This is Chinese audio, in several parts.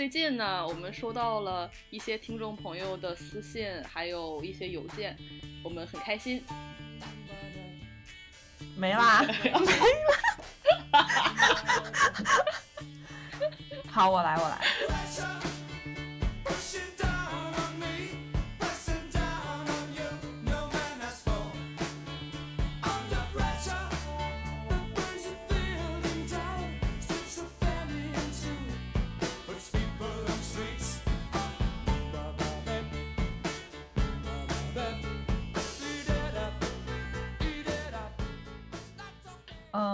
最近呢，我们收到了一些听众朋友的私信，还有一些邮件，我们很开心。没啦，没啦。好，我来，我来。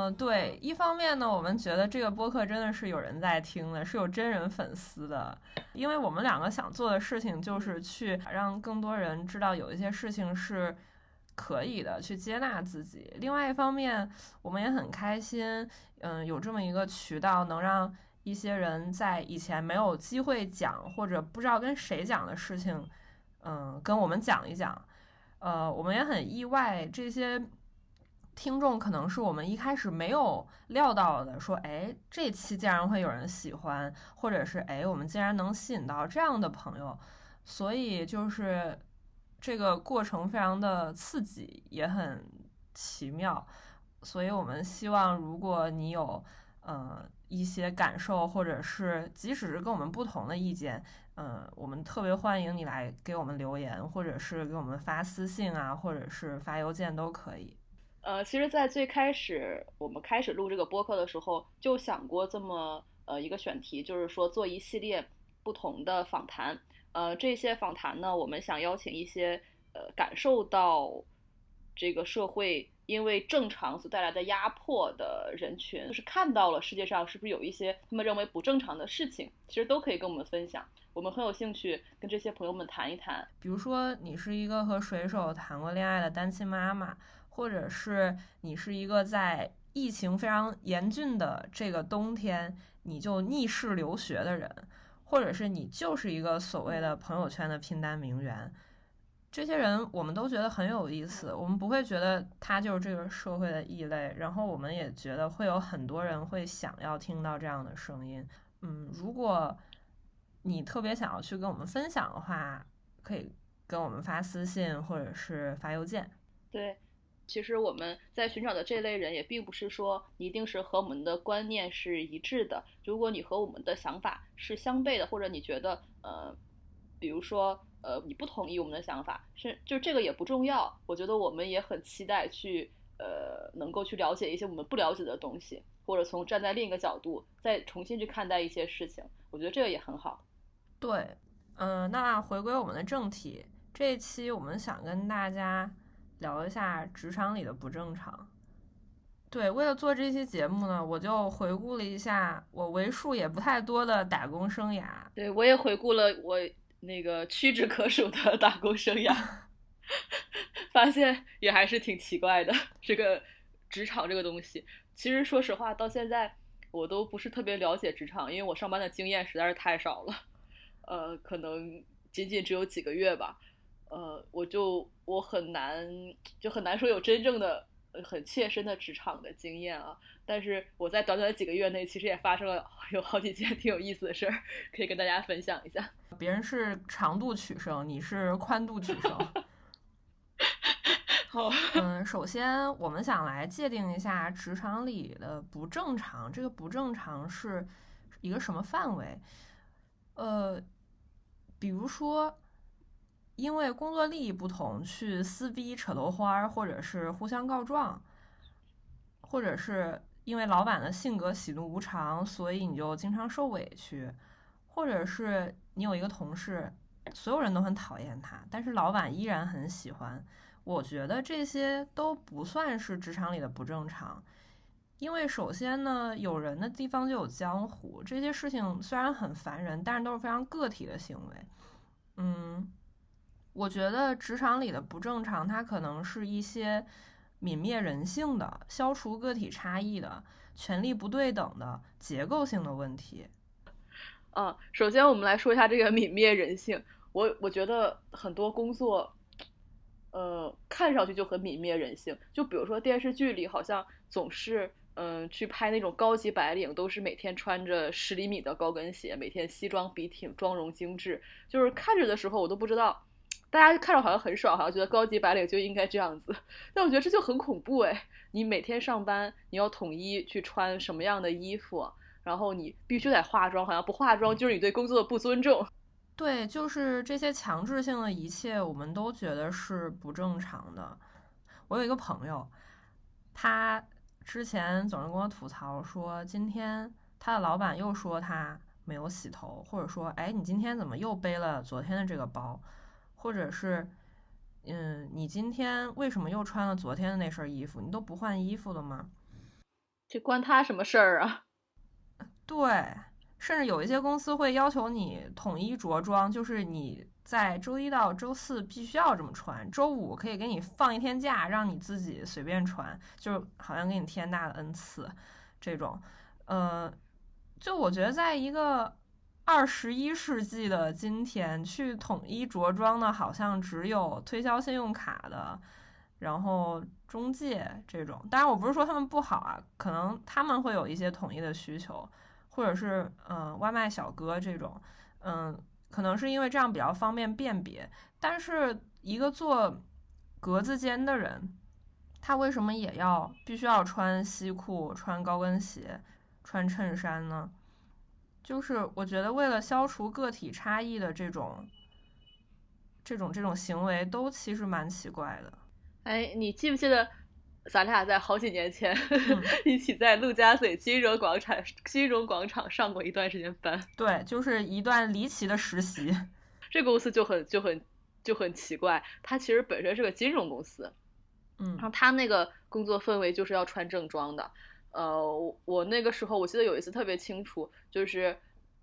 嗯，对，一方面呢，我们觉得这个播客真的是有人在听的，是有真人粉丝的，因为我们两个想做的事情就是去让更多人知道有一些事情是可以的，去接纳自己。另外一方面，我们也很开心，嗯，有这么一个渠道，能让一些人在以前没有机会讲或者不知道跟谁讲的事情，嗯，跟我们讲一讲。呃，我们也很意外这些。听众可能是我们一开始没有料到的，说，哎，这期竟然会有人喜欢，或者是，哎，我们竟然能吸引到这样的朋友，所以就是这个过程非常的刺激，也很奇妙，所以我们希望，如果你有，呃，一些感受，或者是即使是跟我们不同的意见，嗯，我们特别欢迎你来给我们留言，或者是给我们发私信啊，或者是发邮件都可以。呃，其实，在最开始我们开始录这个播客的时候，就想过这么呃一个选题，就是说做一系列不同的访谈。呃，这些访谈呢，我们想邀请一些呃感受到这个社会因为正常所带来的压迫的人群，就是看到了世界上是不是有一些他们认为不正常的事情，其实都可以跟我们分享。我们很有兴趣跟这些朋友们谈一谈。比如说，你是一个和水手谈过恋爱的单亲妈妈。或者是你是一个在疫情非常严峻的这个冬天，你就逆势留学的人，或者是你就是一个所谓的朋友圈的拼单名媛，这些人我们都觉得很有意思，我们不会觉得他就是这个社会的异类，然后我们也觉得会有很多人会想要听到这样的声音。嗯，如果你特别想要去跟我们分享的话，可以跟我们发私信或者是发邮件。对。其实我们在寻找的这类人，也并不是说一定是和我们的观念是一致的。如果你和我们的想法是相悖的，或者你觉得呃，比如说呃，你不同意我们的想法，是就这个也不重要。我觉得我们也很期待去呃，能够去了解一些我们不了解的东西，或者从站在另一个角度再重新去看待一些事情。我觉得这个也很好。对，嗯，那回归我们的正题，这一期我们想跟大家。聊一下职场里的不正常。对，为了做这期节目呢，我就回顾了一下我为数也不太多的打工生涯。对，我也回顾了我那个屈指可数的打工生涯，发现也还是挺奇怪的。这个职场这个东西，其实说实话，到现在我都不是特别了解职场，因为我上班的经验实在是太少了。呃，可能仅仅只有几个月吧。呃，我就我很难，就很难说有真正的很切身的职场的经验啊。但是我在短短的几个月内，其实也发生了有好几件挺有意思的事儿，可以跟大家分享一下。别人是长度取胜，你是宽度取胜。好，嗯，首先我们想来界定一下职场里的不正常，这个不正常是一个什么范围？呃，比如说。因为工作利益不同，去撕逼、扯头花，或者是互相告状，或者是因为老板的性格喜怒无常，所以你就经常受委屈，或者是你有一个同事，所有人都很讨厌他，但是老板依然很喜欢。我觉得这些都不算是职场里的不正常，因为首先呢，有人的地方就有江湖，这些事情虽然很烦人，但是都是非常个体的行为，嗯。我觉得职场里的不正常，它可能是一些泯灭人性的、消除个体差异的、权力不对等的结构性的问题。嗯，首先我们来说一下这个泯灭人性。我我觉得很多工作，呃，看上去就很泯灭人性。就比如说电视剧里，好像总是嗯，去拍那种高级白领，都是每天穿着十厘米的高跟鞋，每天西装笔挺，妆容精致。就是看着的时候，我都不知道，大家看着好像很爽，好像觉得高级白领就应该这样子。但我觉得这就很恐怖哎！你每天上班，你要统一去穿什么样的衣服，然后你必须得化妆，好像不化妆就是你对工作的不尊重。对，就是这些强制性的一切，我们都觉得是不正常的。我有一个朋友，他。之前总是跟我吐槽说，今天他的老板又说他没有洗头，或者说，哎，你今天怎么又背了昨天的这个包，或者是，嗯，你今天为什么又穿了昨天的那身衣服？你都不换衣服了吗？这关他什么事儿啊？对，甚至有一些公司会要求你统一着装，就是你。在周一到周四必须要这么穿，周五可以给你放一天假，让你自己随便穿，就好像给你天大的恩赐，这种，呃，就我觉得在一个二十一世纪的今天，去统一着装的，好像只有推销信用卡的，然后中介这种。当然，我不是说他们不好啊，可能他们会有一些统一的需求，或者是嗯，外卖小哥这种，嗯。可能是因为这样比较方便辨别，但是一个做格子间的人，他为什么也要必须要穿西裤、穿高跟鞋、穿衬衫呢？就是我觉得为了消除个体差异的这种、这种、这种行为，都其实蛮奇怪的。哎，你记不记得？咱俩在好几年前 一起在陆家嘴金融广场金融广场上过一段时间班，对，就是一段离奇的实习。这公司就很就很就很奇怪，它其实本身是个金融公司，嗯，然后它那个工作氛围就是要穿正装的。呃，我那个时候我记得有一次特别清楚，就是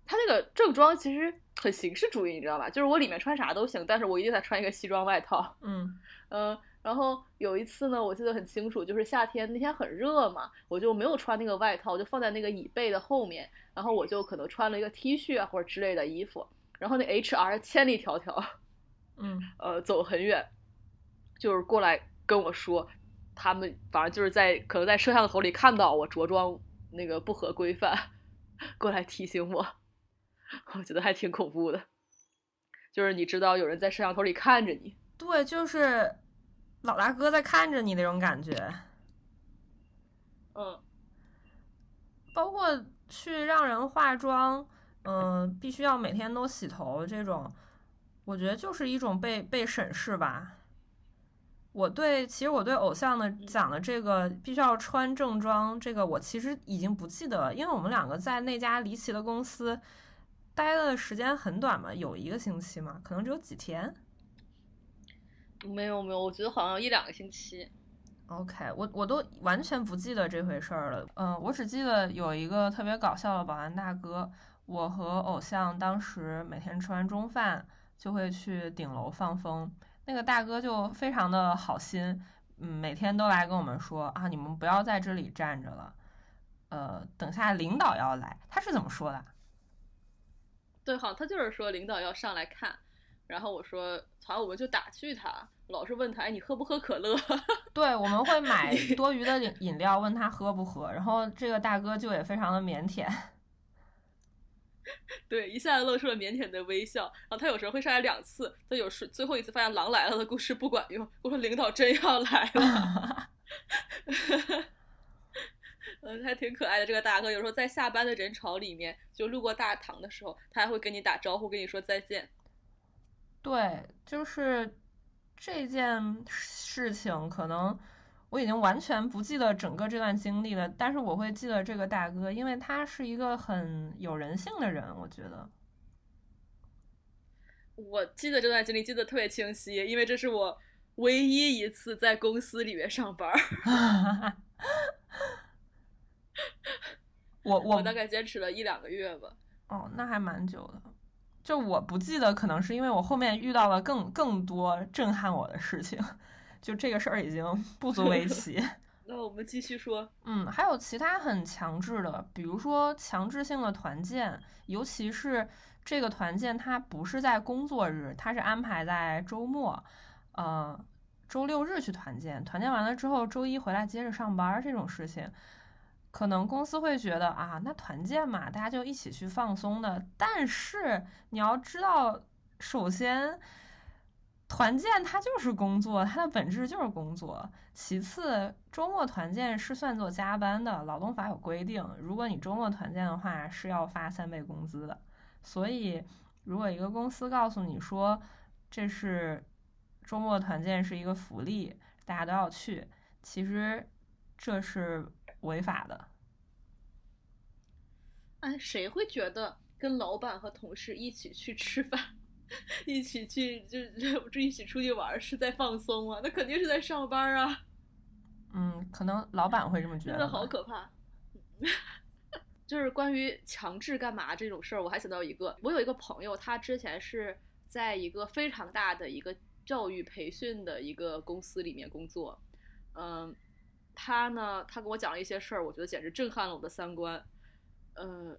他那个正装其实很形式主义，你知道吧？就是我里面穿啥都行，但是我一定得穿一个西装外套。嗯 嗯。然后有一次呢，我记得很清楚，就是夏天那天很热嘛，我就没有穿那个外套，我就放在那个椅背的后面，然后我就可能穿了一个 T 恤啊或者之类的衣服，然后那 HR 千里迢迢，嗯，呃，走很远，就是过来跟我说，他们反正就是在可能在摄像头里看到我着装那个不合规范，过来提醒我，我觉得还挺恐怖的，就是你知道有人在摄像头里看着你，对，就是。老大哥在看着你那种感觉，嗯，包括去让人化妆，嗯，必须要每天都洗头这种，我觉得就是一种被被审视吧。我对，其实我对偶像的讲的这个必须要穿正装，这个我其实已经不记得了，因为我们两个在那家离奇的公司待的时间很短嘛，有一个星期嘛，可能只有几天。没有没有，我觉得好像一两个星期。OK，我我都完全不记得这回事儿了。嗯，我只记得有一个特别搞笑的保安大哥，我和偶像当时每天吃完中饭就会去顶楼放风。那个大哥就非常的好心，嗯，每天都来跟我们说啊，你们不要在这里站着了，呃，等下领导要来。他是怎么说的？对，好，他就是说领导要上来看。然后我说，好，我们就打趣他，老是问他，哎，你喝不喝可乐？对，我们会买 多余的饮饮料，问他喝不喝。然后这个大哥就也非常的腼腆，对，一下子露出了腼腆的微笑。然后他有时候会上来两次，他有时最后一次发现狼来了的故事不管用。我说领导真要来了，嗯，还挺可爱的这个大哥。有时候在下班的人潮里面，就路过大堂的时候，他还会跟你打招呼，跟你说再见。对，就是这件事情，可能我已经完全不记得整个这段经历了，但是我会记得这个大哥，因为他是一个很有人性的人，我觉得。我记得这段经历记得特别清晰，因为这是我唯一一次在公司里面上班。我我大概坚持了一两个月吧。哦，那还蛮久的。就我不记得，可能是因为我后面遇到了更更多震撼我的事情，就这个事儿已经 不足为奇。那我们继续说，嗯，还有其他很强制的，比如说强制性的团建，尤其是这个团建它不是在工作日，它是安排在周末，呃，周六日去团建，团建完了之后周一回来接着上班这种事情，可能公司会觉得啊，那团建嘛，大家就一起去放松的。但是你要知道，首先，团建它就是工作，它的本质就是工作。其次，周末团建是算作加班的，劳动法有规定，如果你周末团建的话，是要发三倍工资的。所以，如果一个公司告诉你说这是周末团建是一个福利，大家都要去，其实这是。违法的。哎，谁会觉得跟老板和同事一起去吃饭，一起去就 就一起出去玩是在放松啊？那肯定是在上班啊。嗯，可能老板会这么觉得。真的好可怕。就是关于强制干嘛这种事儿，我还想到一个，我有一个朋友，他之前是在一个非常大的一个教育培训的一个公司里面工作，嗯。他呢，他跟我讲了一些事儿，我觉得简直震撼了我的三观。嗯，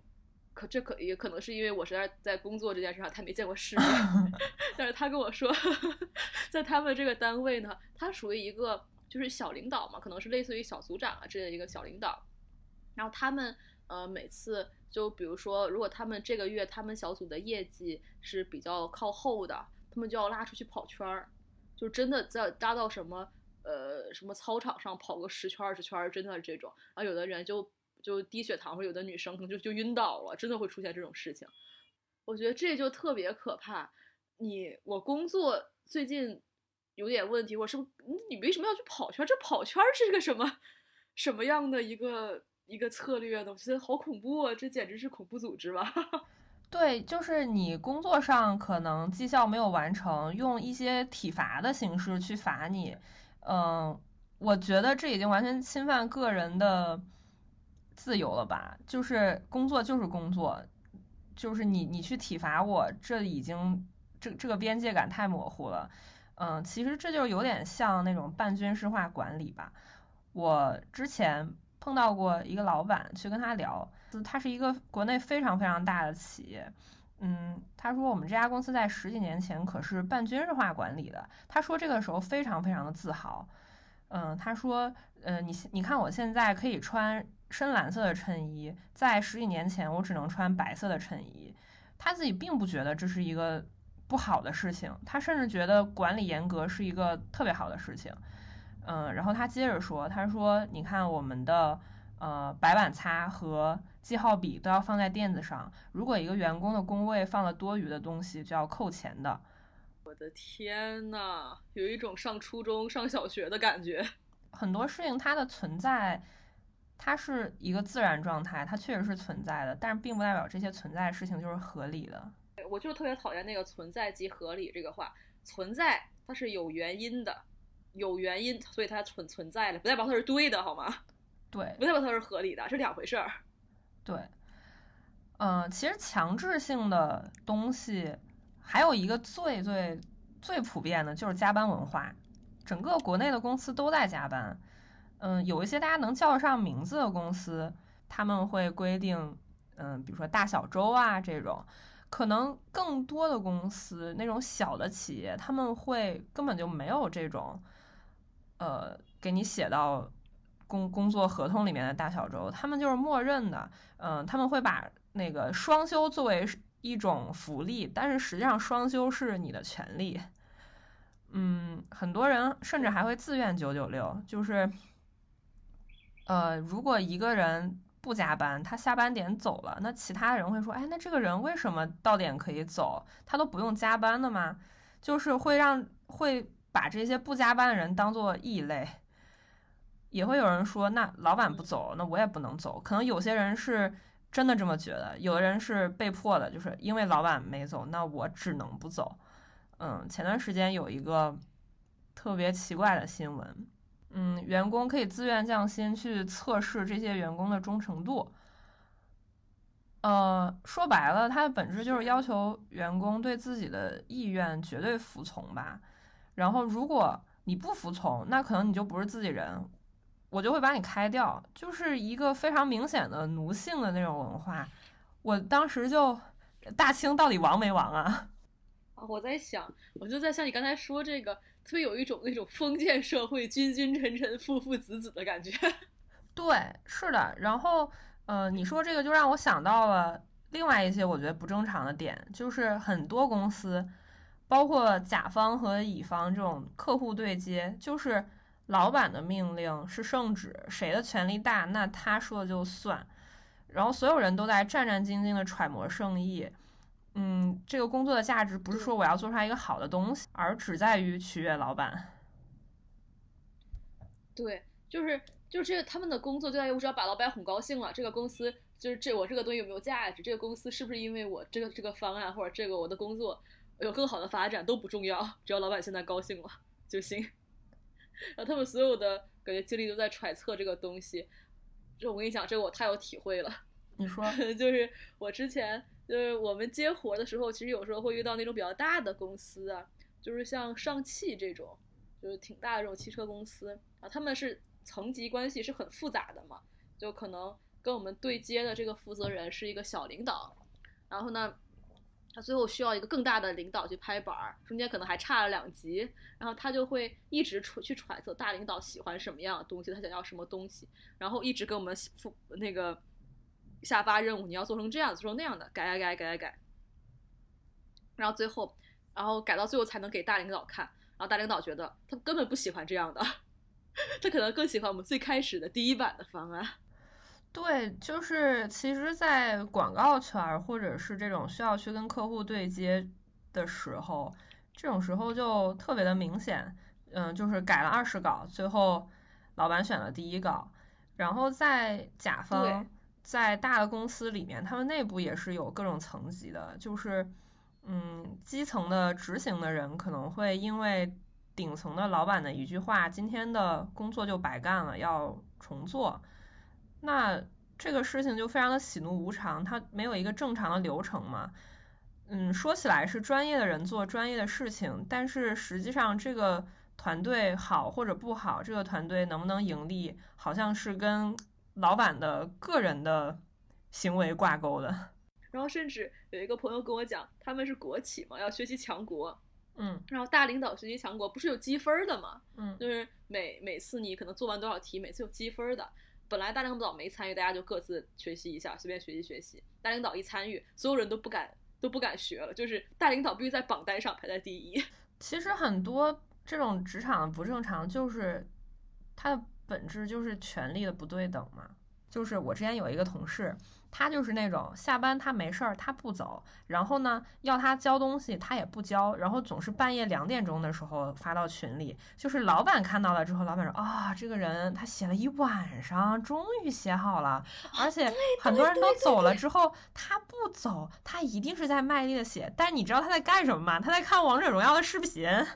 可这可也可能是因为我实在在工作这件事上太没见过世面。但是他跟我说，在他们这个单位呢，他属于一个就是小领导嘛，可能是类似于小组长啊这样一个小领导。然后他们呃每次就比如说，如果他们这个月他们小组的业绩是比较靠后的，他们就要拉出去跑圈儿，就真的在搭到什么。呃，什么操场上跑个十圈二十圈，真的是这种。然后有的人就就低血糖，或者有的女生可能就就晕倒了，真的会出现这种事情。我觉得这就特别可怕。你我工作最近有点问题，我是不是你为什么要去跑圈？这跑圈是个什么什么样的一个一个策略呢？我觉得好恐怖啊！这简直是恐怖组织吧？对，就是你工作上可能绩效没有完成，用一些体罚的形式去罚你。嗯，我觉得这已经完全侵犯个人的自由了吧？就是工作就是工作，就是你你去体罚我，这已经这这个边界感太模糊了。嗯，其实这就有点像那种半军事化管理吧。我之前碰到过一个老板，去跟他聊，他是一个国内非常非常大的企业。嗯，他说我们这家公司在十几年前可是半军事化管理的。他说这个时候非常非常的自豪。嗯，他说，呃，你你看我现在可以穿深蓝色的衬衣，在十几年前我只能穿白色的衬衣。他自己并不觉得这是一个不好的事情，他甚至觉得管理严格是一个特别好的事情。嗯，然后他接着说，他说，你看我们的呃白板擦和。记号笔都要放在垫子上，如果一个员工的工位放了多余的东西，就要扣钱的。我的天呐，有一种上初中、上小学的感觉。很多事情它的存在，它是一个自然状态，它确实是存在的，但是并不代表这些存在的事情就是合理的。我就特别讨厌那个“存在即合理”这个话。存在它是有原因的，有原因，所以它存存在的，不代表它是对的，好吗？对，不代表它是合理的，是两回事儿。对，嗯，其实强制性的东西还有一个最最最普遍的就是加班文化，整个国内的公司都在加班。嗯，有一些大家能叫得上名字的公司，他们会规定，嗯，比如说大小周啊这种。可能更多的公司那种小的企业，他们会根本就没有这种，呃，给你写到。工工作合同里面的大小周，他们就是默认的，嗯，他们会把那个双休作为一种福利，但是实际上双休是你的权利，嗯，很多人甚至还会自愿九九六，就是，呃，如果一个人不加班，他下班点走了，那其他人会说，哎，那这个人为什么到点可以走？他都不用加班的吗？就是会让会把这些不加班的人当做异类。也会有人说，那老板不走，那我也不能走。可能有些人是真的这么觉得，有的人是被迫的，就是因为老板没走，那我只能不走。嗯，前段时间有一个特别奇怪的新闻，嗯，员工可以自愿降薪去测试这些员工的忠诚度。呃，说白了，它的本质就是要求员工对自己的意愿绝对服从吧。然后，如果你不服从，那可能你就不是自己人。我就会把你开掉，就是一个非常明显的奴性的那种文化。我当时就，大清到底亡没亡啊？啊，我在想，我就在像你刚才说这个，特别有一种那种封建社会君君臣臣父父子子的感觉。对，是的。然后，呃，你说这个就让我想到了另外一些我觉得不正常的点，就是很多公司，包括甲方和乙方这种客户对接，就是老板的命令是圣旨，谁的权力大，那他说的就算。然后所有人都在战战兢兢的揣摩圣意。嗯，这个工作的价值不是说我要做出来一个好的东西，而只在于取悦老板。对，就是就是这个他们的工作就在于我只要把老板哄高兴了，这个公司就是这我这个东西有没有价值，这个公司是不是因为我这个这个方案或者这个我的工作有更好的发展都不重要，只要老板现在高兴了就行。然后他们所有的感觉精力都在揣测这个东西，就我跟你讲，这个我太有体会了。你说，就是我之前。就是我们接活的时候，其实有时候会遇到那种比较大的公司啊，就是像上汽这种，就是挺大的这种汽车公司啊，他们是层级关系是很复杂的嘛，就可能跟我们对接的这个负责人是一个小领导，然后呢，他最后需要一个更大的领导去拍板儿，中间可能还差了两级，然后他就会一直揣去揣测大领导喜欢什么样的东西，他想要什么东西，然后一直跟我们负那个。下发任务，你要做成这样，做成那样的，改改改改改改，然后最后，然后改到最后才能给大领导看，然后大领导觉得他根本不喜欢这样的，他可能更喜欢我们最开始的第一版的方案。对，就是其实，在广告圈或者是这种需要去跟客户对接的时候，这种时候就特别的明显，嗯，就是改了二十稿，最后老板选了第一稿，然后在甲方。在大的公司里面，他们内部也是有各种层级的，就是，嗯，基层的执行的人可能会因为顶层的老板的一句话，今天的工作就白干了，要重做。那这个事情就非常的喜怒无常，它没有一个正常的流程嘛。嗯，说起来是专业的人做专业的事情，但是实际上这个团队好或者不好，这个团队能不能盈利，好像是跟。老板的个人的行为挂钩的，然后甚至有一个朋友跟我讲，他们是国企嘛，要学习强国，嗯，然后大领导学习强国不是有积分的嘛，嗯，就是每每次你可能做完多少题，每次有积分的。本来大领导没参与，大家就各自学习一下，随便学习学习。大领导一参与，所有人都不敢都不敢学了，就是大领导必须在榜单上排在第一。其实很多这种职场不正常，就是他的。本质就是权力的不对等嘛。就是我之前有一个同事，他就是那种下班他没事儿他不走，然后呢要他交东西他也不交，然后总是半夜两点钟的时候发到群里。就是老板看到了之后，老板说啊，这个人他写了一晚上，终于写好了，而且很多人都走了之后他不走，他一定是在卖力的写。但你知道他在干什么吗？他在看王者荣耀的视频。啊，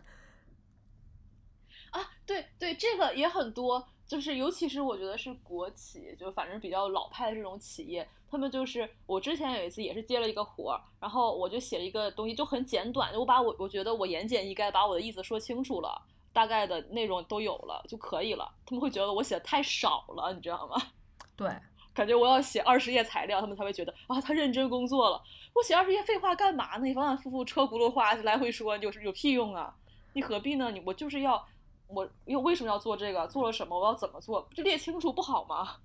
对对，这个也很多。就是，尤其是我觉得是国企，就反正比较老派的这种企业，他们就是我之前有一次也是接了一个活儿，然后我就写了一个东西，就很简短，我把我我觉得我言简意赅，把我的意思说清楚了，大概的内容都有了就可以了。他们会觉得我写的太少了，你知道吗？对，感觉我要写二十页材料，他们才会觉得啊，他认真工作了。我写二十页废话干嘛呢？你反反复复车轱辘话来回说，有有屁用啊？你何必呢？你我就是要。我又为什么要做这个？做了什么？我要怎么做？就列清楚不好吗？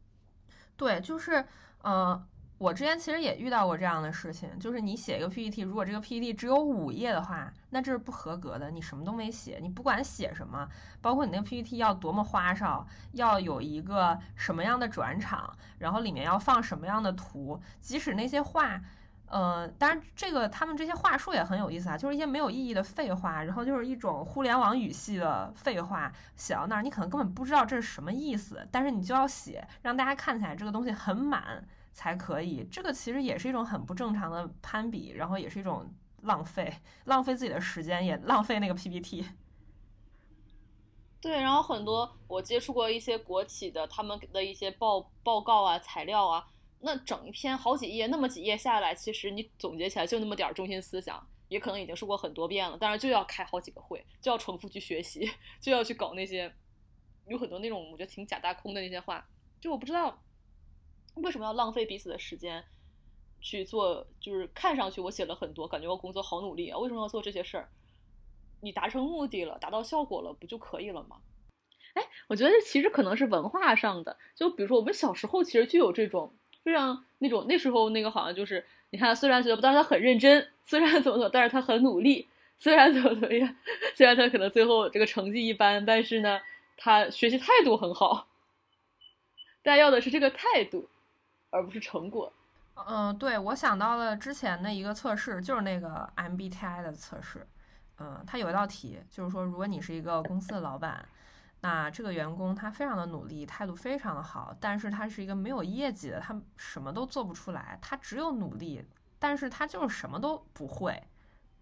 对，就是，呃，我之前其实也遇到过这样的事情，就是你写一个 PPT，如果这个 PPT 只有五页的话，那这是不合格的，你什么都没写，你不管写什么，包括你那个 PPT 要多么花哨，要有一个什么样的转场，然后里面要放什么样的图，即使那些话。呃，当然，这个他们这些话术也很有意思啊，就是一些没有意义的废话，然后就是一种互联网语系的废话写到那儿，你可能根本不知道这是什么意思，但是你就要写，让大家看起来这个东西很满才可以。这个其实也是一种很不正常的攀比，然后也是一种浪费，浪费自己的时间，也浪费那个 PPT。对，然后很多我接触过一些国企的，他们的一些报报告啊、材料啊。那整一篇好几页，那么几页下来，其实你总结起来就那么点儿中心思想，也可能已经说过很多遍了。但是就要开好几个会，就要重复去学习，就要去搞那些有很多那种我觉得挺假大空的那些话。就我不知道为什么要浪费彼此的时间去做，就是看上去我写了很多，感觉我工作好努力啊，为什么要做这些事儿？你达成目的了，达到效果了，不就可以了吗？哎，我觉得其实可能是文化上的，就比如说我们小时候其实就有这种非常那种那时候那个好像就是你看，虽然觉得但是他很认真，虽然怎么怎么，但是他很努力，虽然怎么怎么样，虽然他可能最后这个成绩一般，但是呢，他学习态度很好。大家要的是这个态度，而不是成果。嗯，对，我想到了之前的一个测试，就是那个 MBTI 的测试。嗯，它有一道题，就是说，如果你是一个公司的老板，那这个员工他非常的努力，态度非常的好，但是他是一个没有业绩的，他什么都做不出来，他只有努力，但是他就是什么都不会，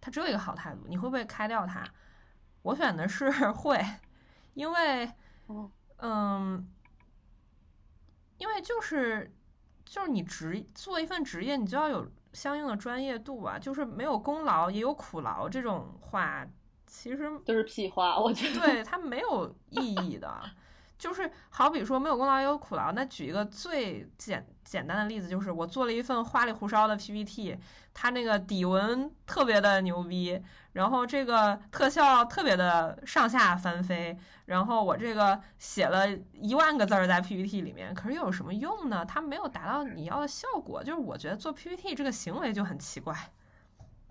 他只有一个好态度，你会不会开掉他？我选的是 会，因为，嗯，因为就是就是你职做一份职业，你就要有。相应的专业度啊，就是没有功劳也有苦劳这种话，其实都是屁话。我觉得对它没有意义的，就是好比说没有功劳也有苦劳。那举一个最简简单的例子，就是我做了一份花里胡哨的 PPT，它那个底纹特别的牛逼，然后这个特效特别的上下翻飞。然后我这个写了一万个字儿在 PPT 里面，可是又有什么用呢？它没有达到你要的效果。就是我觉得做 PPT 这个行为就很奇怪。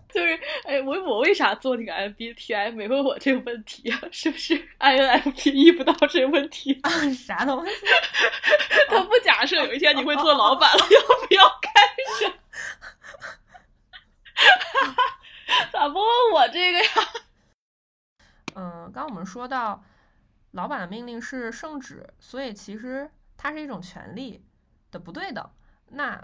就是哎，我我为啥做那个 MBTI 没问我这个问题啊？是不是 INFP 遇不到这个问题啊？啥东西？他不假设有一天你会做老板了，要不要开始？咋不问我这个呀？嗯，刚我们说到。老板的命令是圣旨，所以其实它是一种权利的不对等。那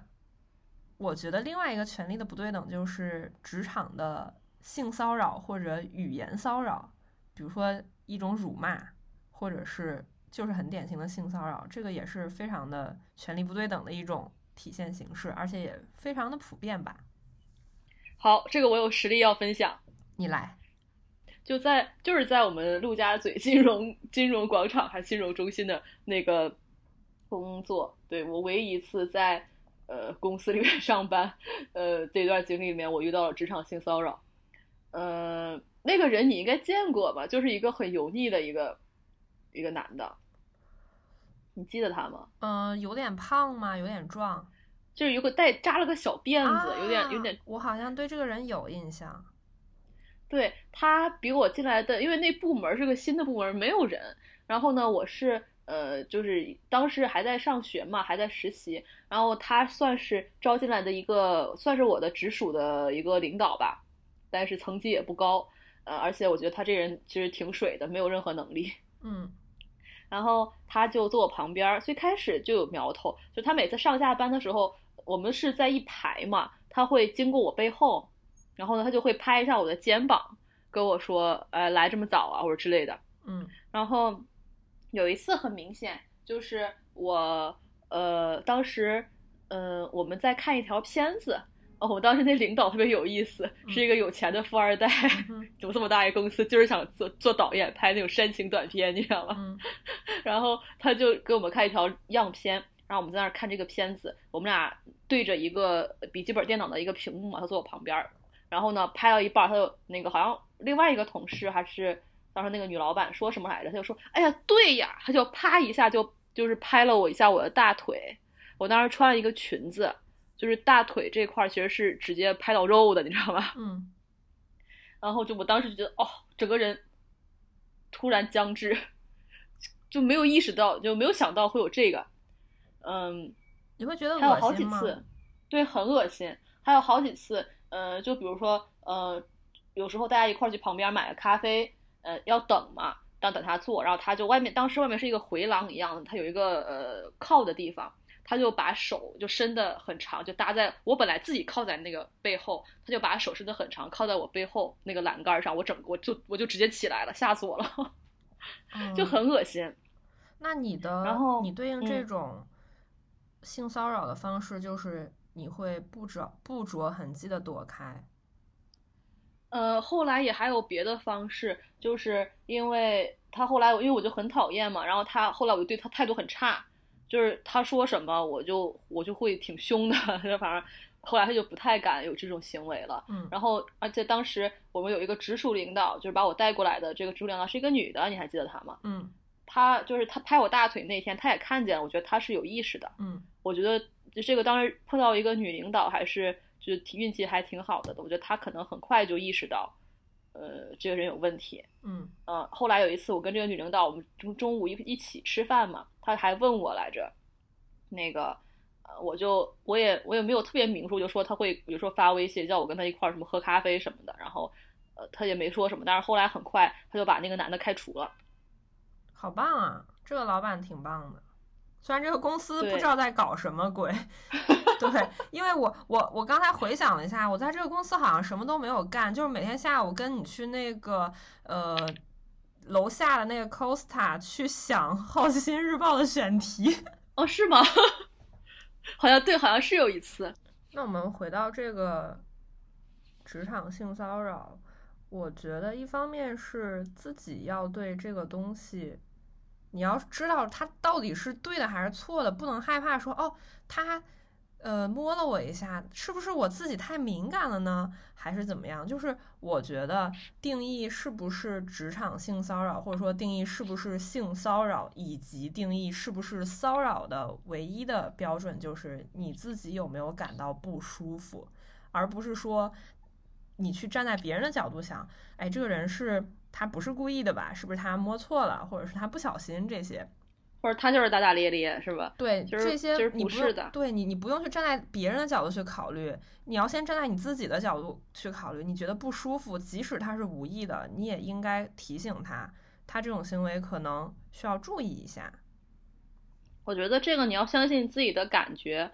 我觉得另外一个权利的不对等就是职场的性骚扰或者语言骚扰，比如说一种辱骂，或者是就是很典型的性骚扰，这个也是非常的权利不对等的一种体现形式，而且也非常的普遍吧。好，这个我有实例要分享，你来。就在就是在我们陆家嘴金融金融广场还是金融中心的那个工作，对我唯一一次在呃公司里面 上班，呃这段经历里面我遇到了职场性骚扰，呃，那个人你应该见过吧？就是一个很油腻的一个一个男的，你记得他吗？嗯，有点胖吗？有点壮，就是有个带扎了个小辫子，有点有点，我好像对这个人有印象。对他比我进来的，因为那部门是个新的部门，没有人。然后呢，我是呃，就是当时还在上学嘛，还在实习。然后他算是招进来的一个，算是我的直属的一个领导吧，但是层级也不高。呃，而且我觉得他这人其实挺水的，没有任何能力。嗯。然后他就坐我旁边，最开始就有苗头，就他每次上下班的时候，我们是在一排嘛，他会经过我背后。然后呢，他就会拍一下我的肩膀，跟我说：“呃，来这么早啊，或者之类的。”嗯。然后有一次很明显，就是我呃，当时呃，我们在看一条片子。哦，我当时那领导特别有意思，是一个有钱的富二代，怎么这么大一公司，就是想做做导演，拍那种煽情短片，你知道吗？然后他就给我们看一条样片，然后我们在那儿看这个片子，我们俩对着一个笔记本电脑的一个屏幕嘛，他坐我旁边。然后呢，拍到一半，他就那个好像另外一个同事还是当时那个女老板说什么来着？她就说：“哎呀，对呀！”她就啪一下就就是拍了我一下我的大腿。我当时穿了一个裙子，就是大腿这块其实是直接拍到肉的，你知道吗？嗯。然后就我当时就觉得，哦，整个人突然僵滞，就没有意识到，就没有想到会有这个。嗯。你会觉得还有好几次，对，很恶心。还有好几次。呃，就比如说，呃，有时候大家一块儿去旁边买个咖啡，呃，要等嘛，当等他坐，然后他就外面，当时外面是一个回廊一样的，他有一个呃靠的地方，他就把手就伸的很长，就搭在我本来自己靠在那个背后，他就把手伸的很长，靠在我背后那个栏杆上，我整我就我就直接起来了，吓死我了，就很恶心。那你的，然后你对应这种性骚扰的方式就是。你会不着不着痕迹的躲开，呃，后来也还有别的方式，就是因为他后来，因为我就很讨厌嘛，然后他后来我就对他态度很差，就是他说什么我就我就会挺凶的，就反正后来他就不太敢有这种行为了。嗯，然后而且当时我们有一个直属领导，就是把我带过来的这个直属领导是一个女的，你还记得她吗？嗯。她就是她拍我大腿那天，她也看见了，我觉得她是有意识的。嗯，我觉得就这个当时碰到一个女领导，还是就是运气还挺好的。我觉得他可能很快就意识到，呃，这个人有问题。嗯呃，后来有一次我跟这个女领导，我们中中午一一起吃饭嘛，她还问我来着，那个。呃，我就我也我也没有特别明说，就说他会比如说发微信叫我跟他一块儿什么喝咖啡什么的，然后呃他也没说什么，但是后来很快他就把那个男的开除了。好棒啊，这个老板挺棒的。虽然这个公司不知道在搞什么鬼，对，因为我我我刚才回想了一下，我在这个公司好像什么都没有干，就是每天下午跟你去那个呃楼下的那个 Costa 去想《好奇心日报》的选题。哦，是吗？好像对，好像是有一次。那我们回到这个职场性骚扰，我觉得一方面是自己要对这个东西，你要知道他到底是对的还是错的，不能害怕说哦，他呃摸了我一下，是不是我自己太敏感了呢？还是怎么样？就是我觉得定义是不是职场性骚扰，或者说定义是不是性骚扰，以及定义是不是骚扰的唯一的标准，就是你自己有没有感到不舒服，而不是说你去站在别人的角度想，哎，这个人是他不是故意的吧？是不是他摸错了，或者是他不小心这些？或者他就是大大咧咧，是吧？对，就是这些不是的对你，你不用去站在别人的角度去考虑，你要先站在你自己的角度去考虑。你觉得不舒服，即使他是无意的，你也应该提醒他，他这种行为可能需要注意一下。我觉得这个你要相信自己的感觉，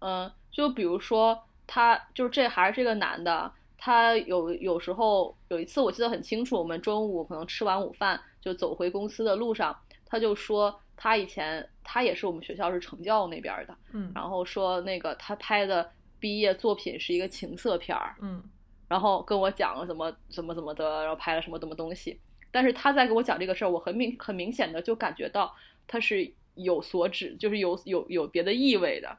嗯，就比如说他就是这还是这个男的，他有有时候有一次我记得很清楚，我们中午可能吃完午饭就走回公司的路上，他就说他以前他也是我们学校是成教那边的，嗯然后说那个他拍的毕业作品是一个情色片儿，嗯然后跟我讲了怎么怎么怎么的，然后拍了什么什么东西。但是他在跟我讲这个事儿，我很明很明显的就感觉到他是有所指，就是有有有别的意味的，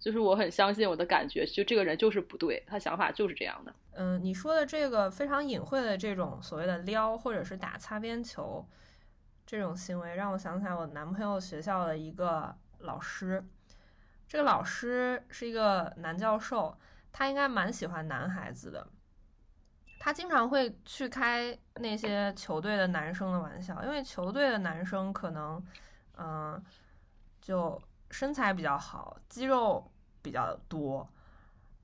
就是我很相信我的感觉，就这个人就是不对，他想法就是这样的。嗯，你说的这个非常隐晦的这种所谓的撩或者是打擦边球这种行为，让我想起来我男朋友学校的一个老师。这个老师是一个男教授，他应该蛮喜欢男孩子的。他经常会去开那些球队的男生的玩笑，因为球队的男生可能，嗯、就身材比较好，肌肉比较多，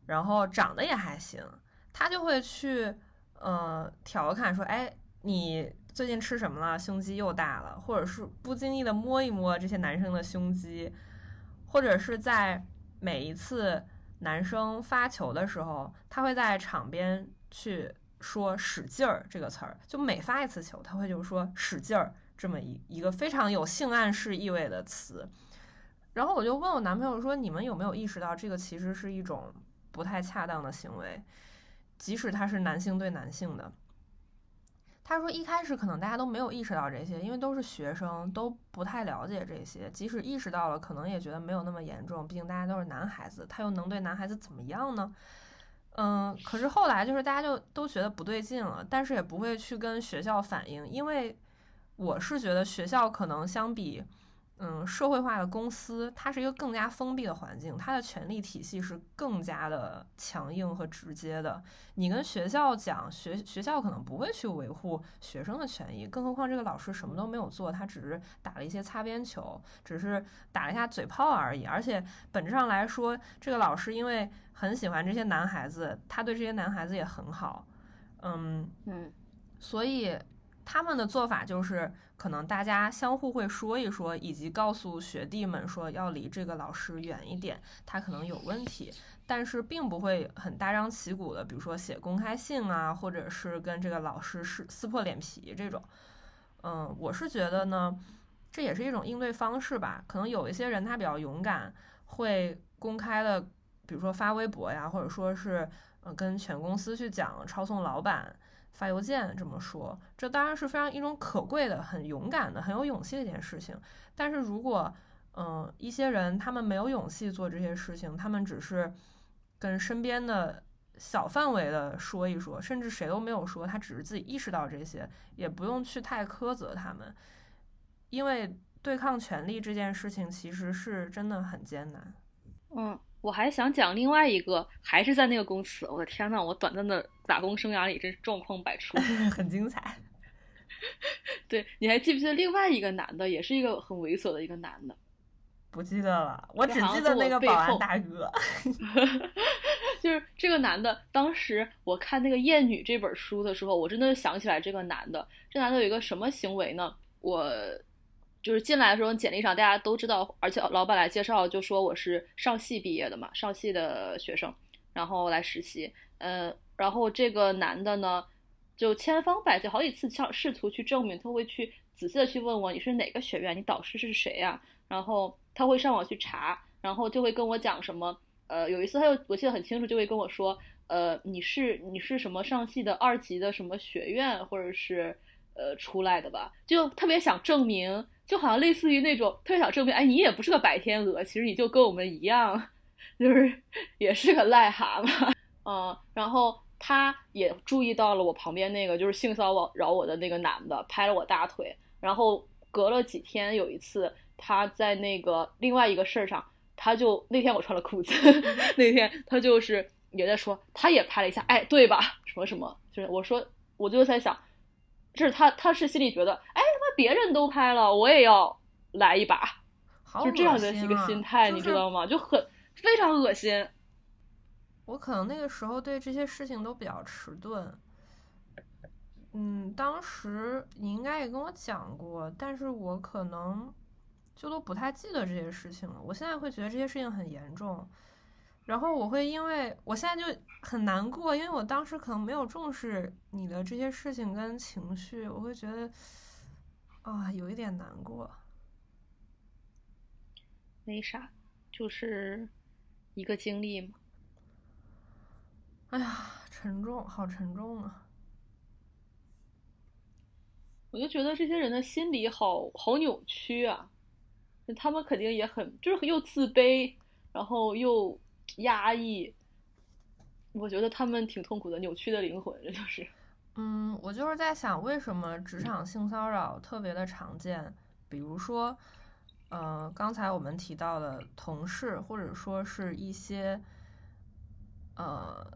然后长得也还行，他就会去，呃，调侃说，哎，你最近吃什么了？胸肌又大了，或者是不经意的摸一摸这些男生的胸肌，或者是在每一次男生发球的时候，他会在场边去说“使劲儿”这个词儿，就每发一次球，他会就说“使劲儿”这么一一个非常有性暗示意味的词。然后我就问我男朋友说：“你们有没有意识到这个其实是一种不太恰当的行为，即使他是男性对男性的？”他说一开始可能大家都没有意识到这些，因为都是学生，都不太了解这些。即使意识到了，可能也觉得没有那么严重，毕竟大家都是男孩子，他又能对男孩子怎么样呢？嗯，可是后来就是大家就都觉得不对劲了，但是也不会去跟学校反映，因为我是觉得学校可能相比。嗯，社会化的公司，它是一个更加封闭的环境，它的权力体系是更加的强硬和直接的。你跟学校讲，学学校可能不会去维护学生的权益，更何况这个老师什么都没有做，他只是打了一些擦边球，只是打了一下嘴炮而已。而且本质上来说，这个老师因为很喜欢这些男孩子，他对这些男孩子也很好，嗯嗯，所以他们的做法就是，可能大家相互会说一说，以及告诉学弟们说要离这个老师远一点，他可能有问题，但是并不会很大张旗鼓的，比如说写公开信啊，或者是跟这个老师是撕破脸皮这种。嗯，我是觉得呢，这也是一种应对方式吧。可能有一些人他比较勇敢，会公开的，比如说发微博呀，或者说是呃跟全公司去讲抄送老板。发邮件这么说，这当然是非常一种可贵的、很勇敢的、很有勇气的一件事情。但是如果，嗯，一些人他们没有勇气做这些事情，他们只是跟身边的小范围的说一说，甚至谁都没有说，他只是自己意识到这些，也不用去太苛责他们。因为对抗权力这件事情其实是真的很艰难。嗯，我还想讲另外一个，还是在那个公司。我的天呐，我短暂的打工生涯里真是状况百出，很精彩。对，你还记不记得另外一个男的，也是一个很猥琐的一个男的？不记得了，我只记得那个保安大哥。就是这个男的，当时我看那个《艳女》这本书的时候，我真的想起来这个男的。这男的有一个什么行为呢？我就是进来的时候，简历上大家都知道，而且老板来介绍就说我是上戏毕业的嘛，上戏的学生，然后来实习。嗯，然后这个男的呢，就千方百计好几次想试图去证明，他会去仔细的去问我你是哪个学院，你导师是谁呀？然后他会上网去查，然后就会跟我讲什么。呃，有一次他又我记得很清楚，就会跟我说，呃，你是你是什么上戏的二级的什么学院，或者是呃出来的吧？就特别想证明，就好像类似于那种特别想证明，哎，你也不是个白天鹅，其实你就跟我们一样，就是 也是个癞蛤蟆，嗯。然后他也注意到了我旁边那个就是性骚扰我的那个男的，拍了我大腿。然后隔了几天，有一次他在那个另外一个事儿上。他就那天我穿了裤子，那天他就是也在说，他也拍了一下，哎，对吧？什么什么，就是我说，我就在想，这是他，他是心里觉得，哎，别人都拍了，我也要来一把，就这样的一个心态，你知道吗？就很非常恶心。我可能那个时候对这些事情都比较迟钝，嗯，当时你应该也跟我讲过，但是我可能。就都不太记得这些事情了。我现在会觉得这些事情很严重，然后我会因为我现在就很难过，因为我当时可能没有重视你的这些事情跟情绪，我会觉得啊有一点难过。没啥，就是一个经历嘛。哎呀，沉重，好沉重啊！我就觉得这些人的心理好好扭曲啊。他们肯定也很，就是又自卑，然后又压抑。我觉得他们挺痛苦的，扭曲的灵魂，这就是。嗯，我就是在想，为什么职场性骚扰特别的常见？比如说，呃，刚才我们提到的同事，或者说是一些，呃，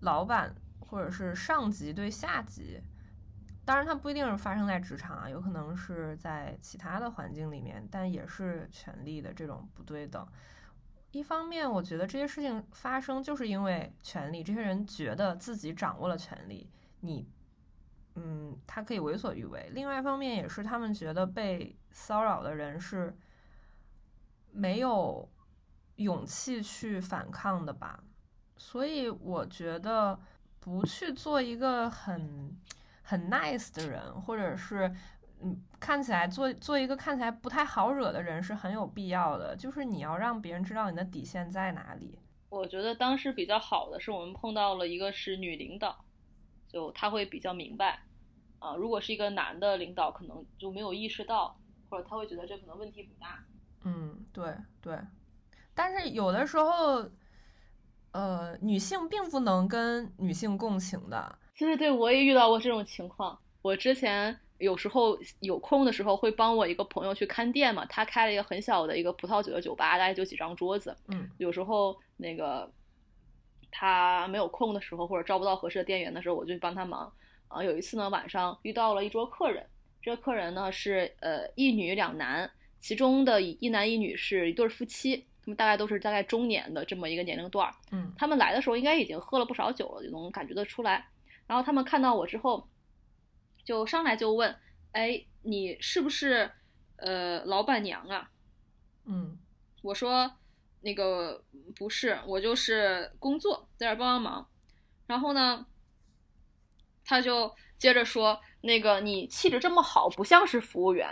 老板或者是上级对下级。当然，它不一定是发生在职场啊，有可能是在其他的环境里面，但也是权力的这种不对等。一方面，我觉得这些事情发生就是因为权力，这些人觉得自己掌握了权力，你，嗯，他可以为所欲为。另外一方面，也是他们觉得被骚扰的人是没有勇气去反抗的吧。所以，我觉得不去做一个很。很 nice 的人，或者是嗯，看起来做做一个看起来不太好惹的人是很有必要的。就是你要让别人知道你的底线在哪里。我觉得当时比较好的是我们碰到了一个是女领导，就他会比较明白啊。如果是一个男的领导，可能就没有意识到，或者他会觉得这可能问题不大。嗯，对对。但是有的时候，呃，女性并不能跟女性共情的。对对，我也遇到过这种情况。我之前有时候有空的时候会帮我一个朋友去看店嘛，他开了一个很小的一个葡萄酒的酒吧，大概就几张桌子。嗯，有时候那个他没有空的时候，或者招不到合适的店员的时候，我就帮他忙。啊，有一次呢，晚上遇到了一桌客人，这个客人呢是呃一女两男，其中的一男一女是一对夫妻，他们大概都是大概中年的这么一个年龄段儿。嗯，他们来的时候应该已经喝了不少酒了，就能感觉得出来。然后他们看到我之后，就上来就问：“哎，你是不是呃老板娘啊？”嗯，我说：“那个不是，我就是工作在这帮帮忙。”然后呢，他就接着说：“那个你气质这么好，不像是服务员。”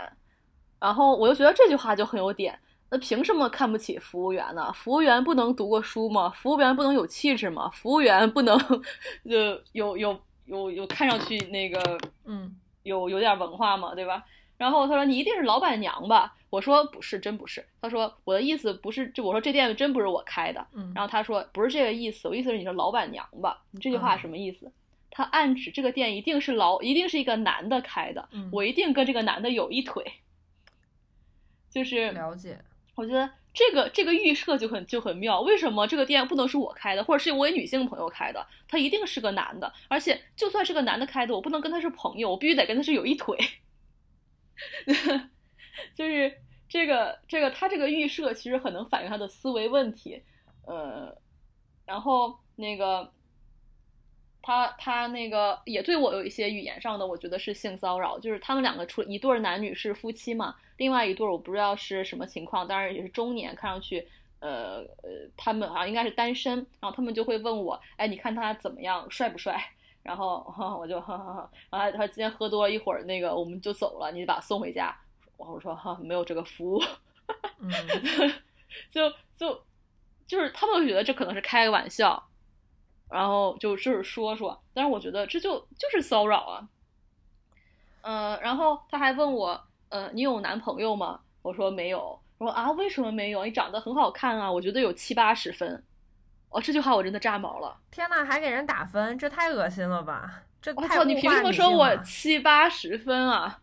然后我就觉得这句话就很有点。那凭什么看不起服务员呢？服务员不能读过书吗？服务员不能有气质吗？服务员不能呃有有有有看上去那个嗯有有点文化吗？对吧？然后他说你一定是老板娘吧？我说不是，真不是。他说我的意思不是，就我说这店真不是我开的。嗯。然后他说不是这个意思，我意思是你是老板娘吧？你这句话什么意思？他暗指这个店一定是老一定是一个男的开的，我一定跟这个男的有一腿。就是了解。我觉得这个这个预设就很就很妙。为什么这个店不能是我开的，或者是我女性朋友开的？他一定是个男的，而且就算是个男的开的，我不能跟他是朋友，我必须得跟他是有一腿。就是这个这个他这个预设其实很能反映他的思维问题，呃，然后那个。他他那个也对我有一些语言上的，我觉得是性骚扰，就是他们两个出一对男女是夫妻嘛，另外一对我不知道是什么情况，当然也是中年，看上去，呃呃，他们好像应该是单身，然后他们就会问我，哎，你看他怎么样，帅不帅？然后 我就，哈哈哈，然后他今天喝多了一会儿，那个我们就走了，你把他送回家，我说哈没有这个服务，就就就是他们觉得这可能是开个玩笑。然后就就是说说，但是我觉得这就就是骚扰啊。嗯，然后他还问我，呃，你有男朋友吗？我说没有。我说啊，为什么没有？你长得很好看啊，我觉得有七八十分。哦，这句话我真的炸毛了。天呐，还给人打分，这太恶心了吧？这我操，你凭什么说我七八十分啊？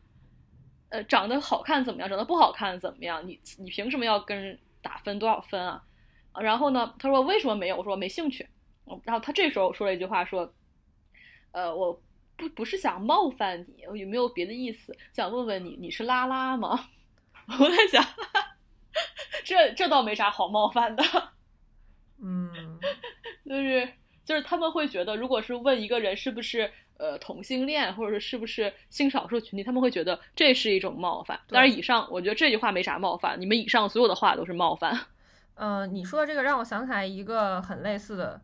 呃，长得好看怎么样？长得不好看怎么样？你你凭什么要跟人打分多少分啊？然后呢，他说为什么没有？我说没兴趣。然后他这时候说了一句话，说：“呃，我不不是想冒犯你，有没有别的意思？想问问你，你是拉拉吗？” 我在想，这这倒没啥好冒犯的。嗯，就是就是他们会觉得，如果是问一个人是不是呃同性恋，或者是是不是性少数群体，他们会觉得这是一种冒犯。但是以上，我觉得这句话没啥冒犯，你们以上所有的话都是冒犯。嗯，你说的这个让我想起来一个很类似的。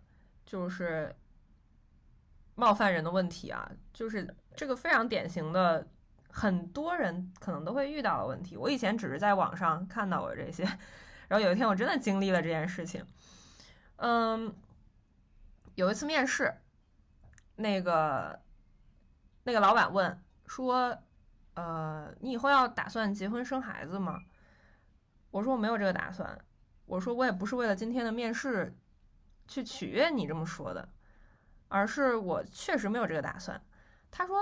就是冒犯人的问题啊，就是这个非常典型的，很多人可能都会遇到的问题。我以前只是在网上看到过这些，然后有一天我真的经历了这件事情。嗯，有一次面试，那个那个老板问说：“呃，你以后要打算结婚生孩子吗？”我说：“我没有这个打算。”我说：“我也不是为了今天的面试。”去取悦你这么说的，而是我确实没有这个打算。他说，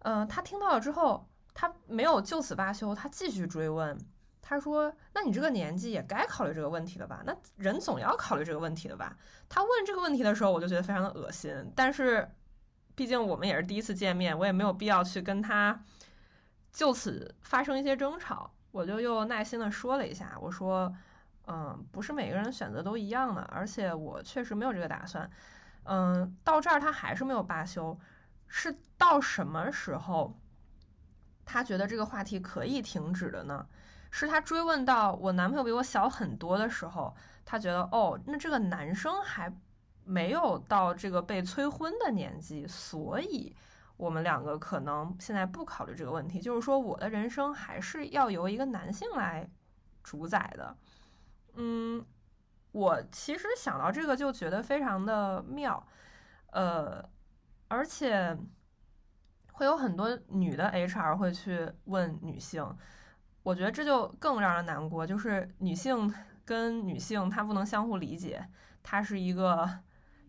嗯，他听到了之后，他没有就此罢休，他继续追问。他说，那你这个年纪也该考虑这个问题了吧？那人总要考虑这个问题的吧？他问这个问题的时候，我就觉得非常的恶心。但是，毕竟我们也是第一次见面，我也没有必要去跟他就此发生一些争吵。我就又耐心的说了一下，我说。嗯，不是每个人选择都一样的，而且我确实没有这个打算。嗯，到这儿他还是没有罢休，是到什么时候他觉得这个话题可以停止的呢？是他追问到我男朋友比我小很多的时候，他觉得哦，那这个男生还没有到这个被催婚的年纪，所以我们两个可能现在不考虑这个问题，就是说我的人生还是要由一个男性来主宰的。嗯，我其实想到这个就觉得非常的妙，呃，而且会有很多女的 HR 会去问女性，我觉得这就更让人难过，就是女性跟女性她不能相互理解，她是一个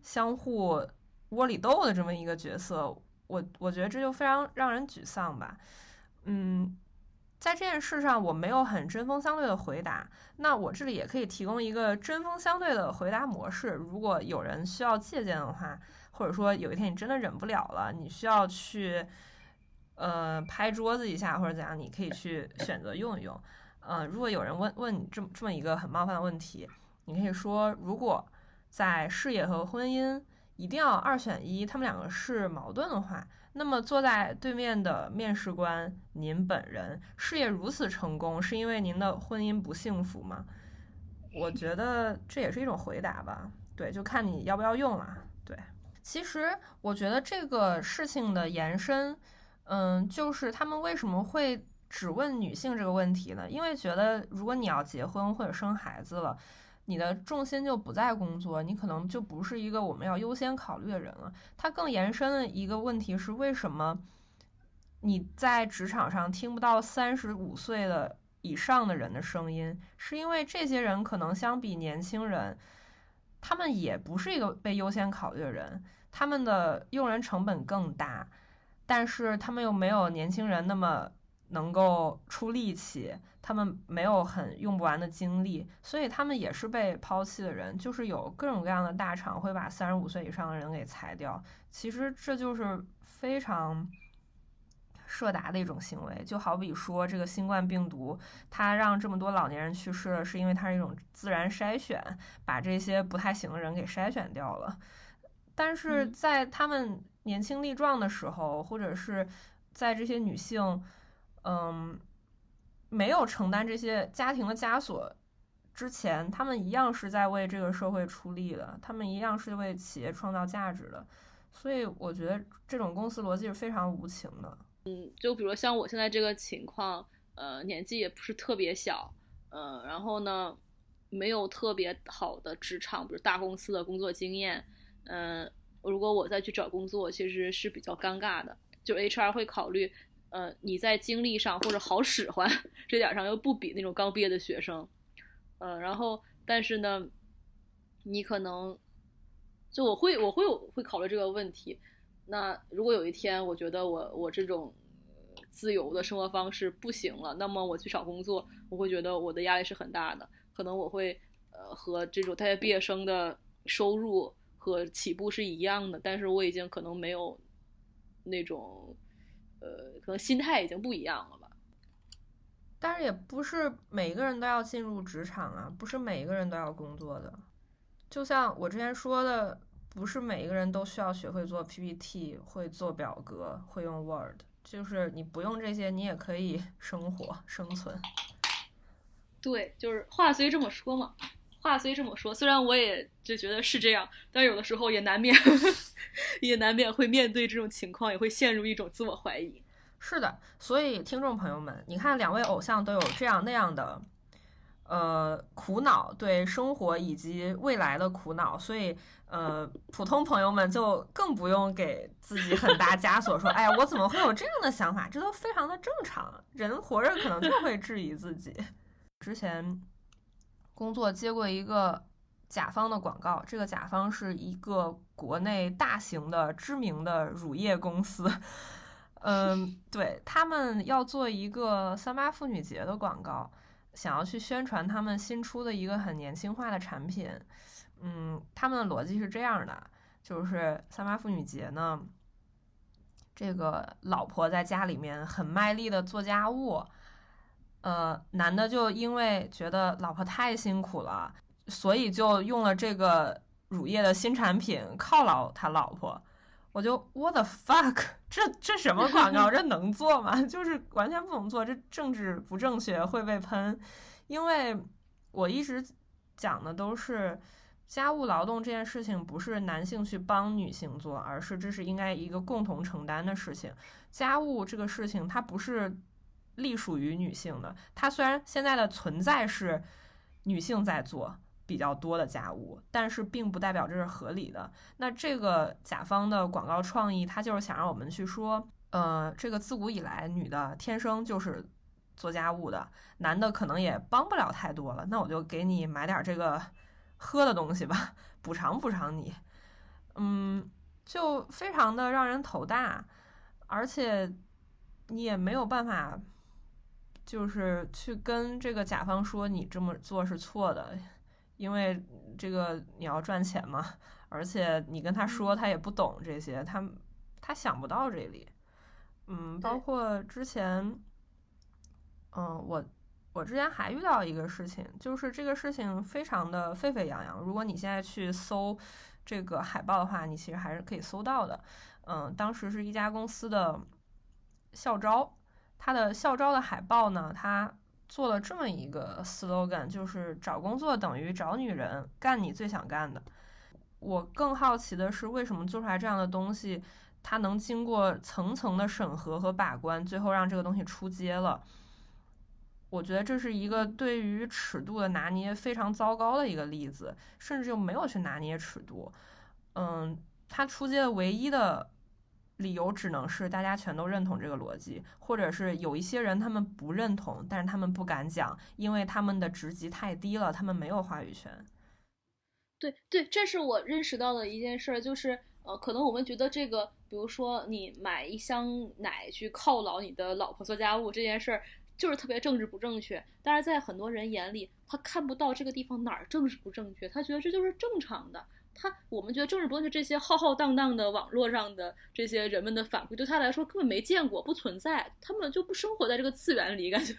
相互窝里斗的这么一个角色，我我觉得这就非常让人沮丧吧，嗯。在这件事上，我没有很针锋相对的回答。那我这里也可以提供一个针锋相对的回答模式。如果有人需要借鉴的话，或者说有一天你真的忍不了了，你需要去，呃，拍桌子一下或者怎样，你可以去选择用一用。呃，如果有人问问你这么这么一个很冒犯的问题，你可以说，如果在事业和婚姻一定要二选一，他们两个是矛盾的话。那么坐在对面的面试官，您本人事业如此成功，是因为您的婚姻不幸福吗？我觉得这也是一种回答吧。对，就看你要不要用了。对，其实我觉得这个事情的延伸，嗯，就是他们为什么会只问女性这个问题呢？因为觉得如果你要结婚或者生孩子了。你的重心就不在工作，你可能就不是一个我们要优先考虑的人了。它更延伸的一个问题是，为什么你在职场上听不到三十五岁的以上的人的声音？是因为这些人可能相比年轻人，他们也不是一个被优先考虑的人，他们的用人成本更大，但是他们又没有年轻人那么能够出力气，他们没有很用不完的精力，所以他们也是被抛弃的人。就是有各种各样的大厂会把三十五岁以上的人给裁掉，其实这就是非常设达的一种行为。就好比说这个新冠病毒，它让这么多老年人去世了，是因为它是一种自然筛选，把这些不太行的人给筛选掉了。但是在他们年轻力壮的时候，或者是在这些女性。嗯，没有承担这些家庭的枷锁之前，他们一样是在为这个社会出力的，他们一样是为企业创造价值的。所以我觉得这种公司逻辑是非常无情的。嗯，就比如像我现在这个情况，呃，年纪也不是特别小，嗯，然后呢，没有特别好的职场，比如大公司的工作经验，嗯，如果我再去找工作，其实是比较尴尬的，就 HR 会考虑。呃，你在经历上或者好使唤这点上又不比那种刚毕业的学生，呃，然后但是呢，你可能就我会我会有会考虑这个问题。那如果有一天我觉得我我这种自由的生活方式不行了，那么我去找工作，我会觉得我的压力是很大的。可能我会呃和这种大学毕业生的收入和起步是一样的，但是我已经可能没有那种。呃，可能心态已经不一样了吧。但是也不是每个人都要进入职场啊，不是每一个人都要工作的。就像我之前说的，不是每一个人都需要学会做 PPT，会做表格，会用 Word。就是你不用这些，你也可以 生活生存。对，就是话虽这么说嘛。话虽这么说，虽然我也就觉得是这样，但有的时候也难免，也难免会面对这种情况，也会陷入一种自我怀疑。是的，所以听众朋友们，你看两位偶像都有这样那样的，呃，苦恼，对生活以及未来的苦恼，所以呃，普通朋友们就更不用给自己很大枷锁，说，哎呀，我怎么会有这样的想法？这都非常的正常，人活着可能就会质疑自己。之前。工作接过一个甲方的广告，这个甲方是一个国内大型的知名的乳业公司，嗯，对他们要做一个三八妇女节的广告，想要去宣传他们新出的一个很年轻化的产品，嗯，他们的逻辑是这样的，就是三八妇女节呢，这个老婆在家里面很卖力的做家务。呃，男的就因为觉得老婆太辛苦了，所以就用了这个乳液的新产品犒劳他老婆。我就 what the fuck，这这什么广告？这能做吗？就是完全不能做，这政治不正确会被喷。因为我一直讲的都是家务劳动这件事情，不是男性去帮女性做，而是这是应该一个共同承担的事情。家务这个事情，它不是。隶属于女性的，它虽然现在的存在是女性在做比较多的家务，但是并不代表这是合理的。那这个甲方的广告创意，他就是想让我们去说，呃，这个自古以来女的天生就是做家务的，男的可能也帮不了太多了。那我就给你买点这个喝的东西吧，补偿补偿你。嗯，就非常的让人头大，而且你也没有办法。就是去跟这个甲方说你这么做是错的，因为这个你要赚钱嘛，而且你跟他说他也不懂这些，他他想不到这里。嗯，包括之前，嗯，我我之前还遇到一个事情，就是这个事情非常的沸沸扬扬。如果你现在去搜这个海报的话，你其实还是可以搜到的。嗯，当时是一家公司的校招。他的校招的海报呢？他做了这么一个 slogan，就是找工作等于找女人，干你最想干的。我更好奇的是，为什么做出来这样的东西，它能经过层层的审核和把关，最后让这个东西出街了？我觉得这是一个对于尺度的拿捏非常糟糕的一个例子，甚至就没有去拿捏尺度。嗯，他出街的唯一的。理由只能是大家全都认同这个逻辑，或者是有一些人他们不认同，但是他们不敢讲，因为他们的职级太低了，他们没有话语权。对对，这是我认识到的一件事，就是呃，可能我们觉得这个，比如说你买一箱奶去犒劳你的老婆做家务这件事儿，就是特别政治不正确。但是在很多人眼里，他看不到这个地方哪儿政治不正确，他觉得这就是正常的。他我们觉得政治不正确，这些浩浩荡荡的网络上的这些人们的反馈，对他来说根本没见过，不存在，他们就不生活在这个次元里，感觉，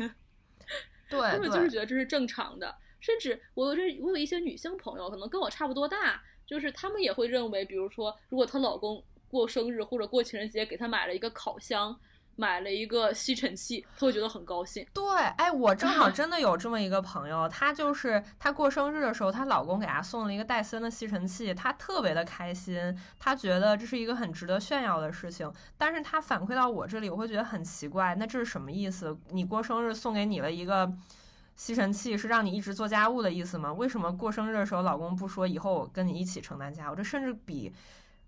对，他们就是觉得这是正常的。甚至我有这，我有一些女性朋友，可能跟我差不多大，就是她们也会认为，比如说，如果她老公过生日或者过情人节，给她买了一个烤箱，买了一个吸尘器，他会觉得很高兴。对，哎，我正好真的有这么一个朋友，她就是她过生日的时候，她老公给她送了一个戴森的吸尘器，她特别的开心，她觉得这是一个很值得炫耀的事情。但是她反馈到我这里，我会觉得很奇怪，那这是什么意思？你过生日送给你了一个。吸尘器是让你一直做家务的意思吗？为什么过生日的时候老公不说以后我跟你一起承担家务？这甚至比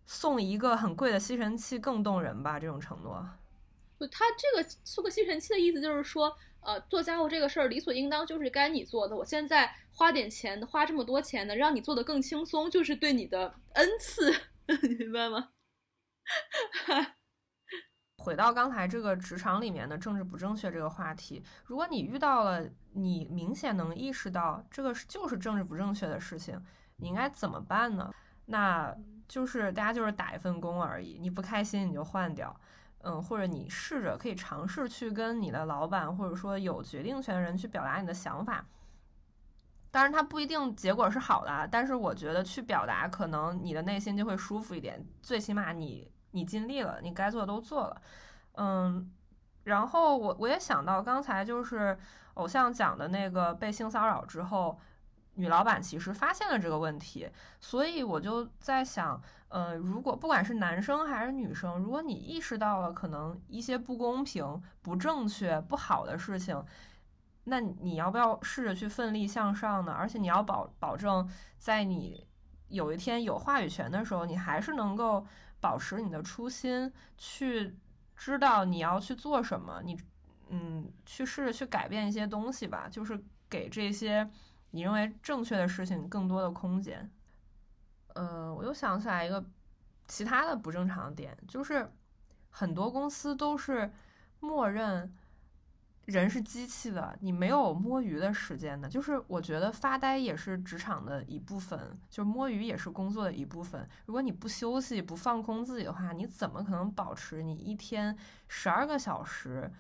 送一个很贵的吸尘器更动人吧？这种承诺，就，他这个送个吸尘器的意思就是说，呃，做家务这个事儿理所应当就是该你做的。我现在花点钱，花这么多钱呢，让你做的更轻松，就是对你的恩赐，你 明白吗？回到刚才这个职场里面的政治不正确这个话题，如果你遇到了你明显能意识到这个就是政治不正确的事情，你应该怎么办呢？那就是大家就是打一份工而已，你不开心你就换掉，嗯，或者你试着可以尝试去跟你的老板或者说有决定权的人去表达你的想法。当然，它不一定结果是好的，但是我觉得去表达，可能你的内心就会舒服一点，最起码你。你尽力了，你该做的都做了，嗯，然后我我也想到刚才就是偶像讲的那个被性骚扰之后，女老板其实发现了这个问题，所以我就在想，呃，如果不管是男生还是女生，如果你意识到了可能一些不公平、不正确、不好的事情，那你要不要试着去奋力向上呢？而且你要保保证，在你有一天有话语权的时候，你还是能够。保持你的初心，去知道你要去做什么，你嗯，去试着去改变一些东西吧，就是给这些你认为正确的事情更多的空间。呃，我又想起来一个其他的不正常点，就是很多公司都是默认。人是机器的，你没有摸鱼的时间的。就是我觉得发呆也是职场的一部分，就摸鱼也是工作的一部分。如果你不休息、不放空自己的话，你怎么可能保持你一天十二个小时